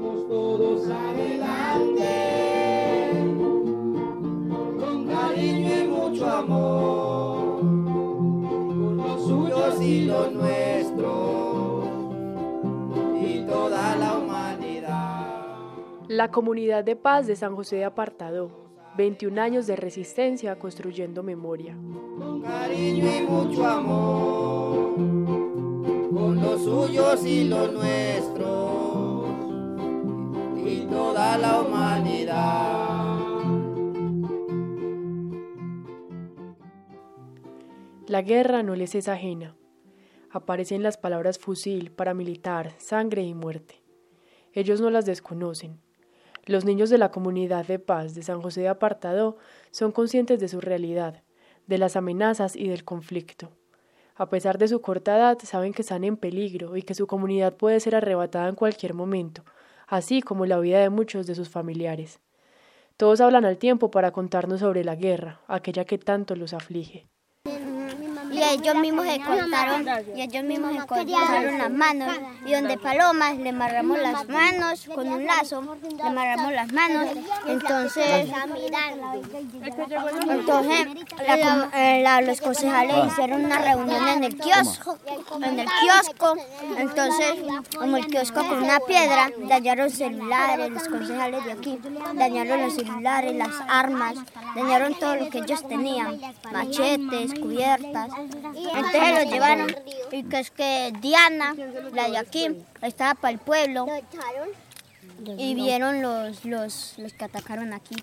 Vamos todos adelante, con cariño y mucho amor, con los suyos y los nuestros, y toda la humanidad. La comunidad de paz de San José de Apartado, 21 años de resistencia construyendo memoria. Con cariño y mucho amor, con los suyos y los nuestros, La guerra no les es ajena. Aparecen las palabras fusil, paramilitar, sangre y muerte. Ellos no las desconocen. Los niños de la comunidad de paz de San José de Apartado son conscientes de su realidad, de las amenazas y del conflicto. A pesar de su corta edad, saben que están en peligro y que su comunidad puede ser arrebatada en cualquier momento, así como la vida de muchos de sus familiares. Todos hablan al tiempo para contarnos sobre la guerra, aquella que tanto los aflige. Y ellos mismos se cortaron, y ellos mismos se cortaron las manos. Y donde Palomas le amarramos las manos con un lazo, le amarramos las manos. Entonces, entonces eh, los concejales hicieron una reunión en el kiosco, en el kiosco. Entonces, como el kiosco con una piedra, dañaron celulares, los concejales de aquí, dañaron los celulares, las armas, dañaron todo lo que ellos tenían, machetes, cubiertas. Entonces los llevaron y que es que Diana, la de aquí, estaba para el pueblo y vieron los, los, los que atacaron aquí.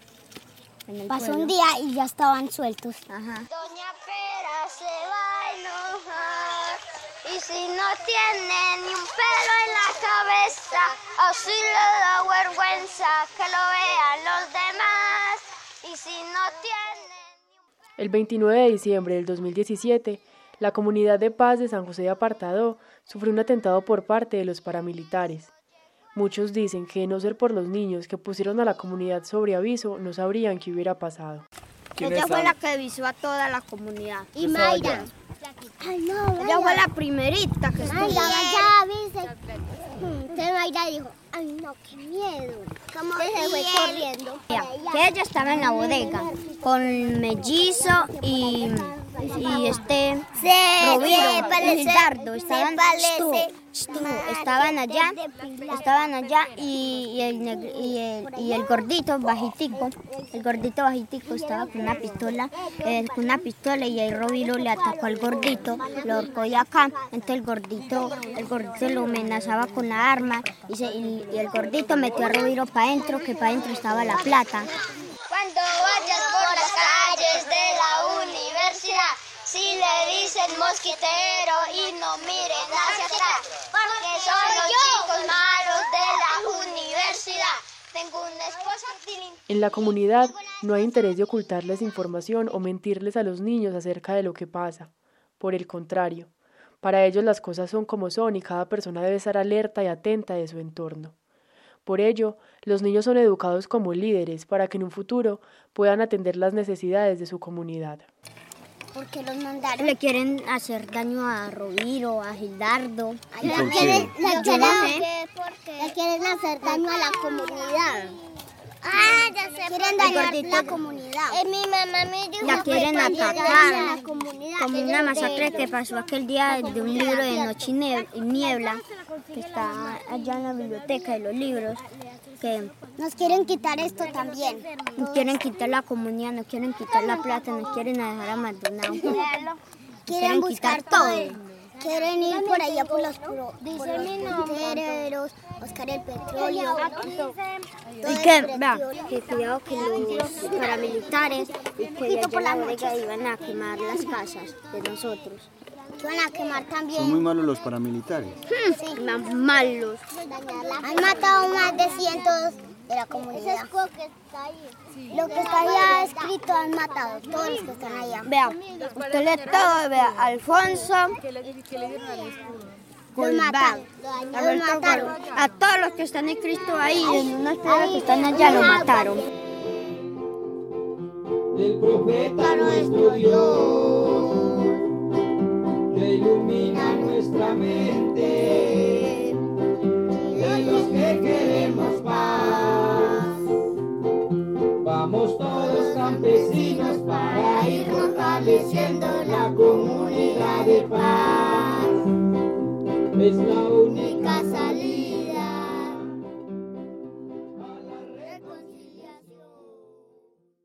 En el Pasó pueblo. un día y ya estaban sueltos. Ajá. Doña Pera se va a enojar y si no tiene ni un pelo en la cabeza, así le da vergüenza que lo vean los demás. Y si no tiene El 29 de diciembre del 2017, la comunidad de paz de San José de Apartado sufrió un atentado por parte de los paramilitares. Muchos dicen que no ser por los niños que pusieron a la comunidad sobre aviso, no sabrían qué hubiera pasado. Ella fue la que avisó a toda la comunidad. Y Mayra. Ay, no, Ella fue la primerita que estuvo. Mayra, ya avise. Entonces Mayra dijo, ay no, qué miedo. ¿Cómo se fue corriendo? Que ella estaba en la bodega con mellizo y, y este Roviro y Gildardo. Estaban, estuvo, estaban allá, estaban allá y, y el, y, el, y el gordito bajitico, el gordito bajitico estaba con una pistola, eh, con una pistola y el Roviro le atacó al gordito, lo ahorcó de acá, entonces el gordito, el gordito lo amenazaba con la arma y, el gordito metió a Roviro para adentro, que para adentro estaba la plata. Cuando vayas por las calles de la universidad, si le dicen mosquitero no miren hacia atrás, porque son los chicos malos de la universidad. Tengo una esposa En la comunidad no hay interés de ocultarles información o mentirles a los niños acerca de lo que pasa. Por el contrario, para ellos las cosas son como son y cada persona debe estar alerta y atenta de su entorno. Por ello, los niños son educados como líderes para que en un futuro puedan atender las necesidades de su comunidad. Porque los mandaron. Le quieren hacer daño a Roviro, a Gildardo. Le por quieren, qué? le quieren- no sé. le quieren hacer daño a la comunidad. Ah, ya sé. Quieren dañar la comunidad. Eh, mi mamá me dijo La quieren atacar. la comunidad. Como una masacre que pasó aquel día de un libro de Noche y Niebla, que está allá en la biblioteca de los libros, que Nos quieren quitar esto también. nos quieren quitar la comunidad, nos quieren quitar la plata, nos quieren dejar abandonados. Quieren buscar quitar todo. todo. Quieren ir por allá por los, pro- por los buscar el petróleo. Y que, vea, que cuidado que los paramilitares y que la bodega iban a quemar las casas de nosotros. Que van a quemar Son muy también. malos los paramilitares. Más malos. Han matado más de cientos de la comunidad. Lo que está allá escrito han matado, todos los que están allá. Vea, usted lee todo, vea, Alfonso. Los mataron. Los mataron. A todos los que están en Cristo ahí, en unas piedras que están allá, lo mataron. del profeta nuestro Dios, ilumina nuestra mente. De los que queremos paz. Vamos todos campesinos para ir fortaleciendo la comunidad de paz.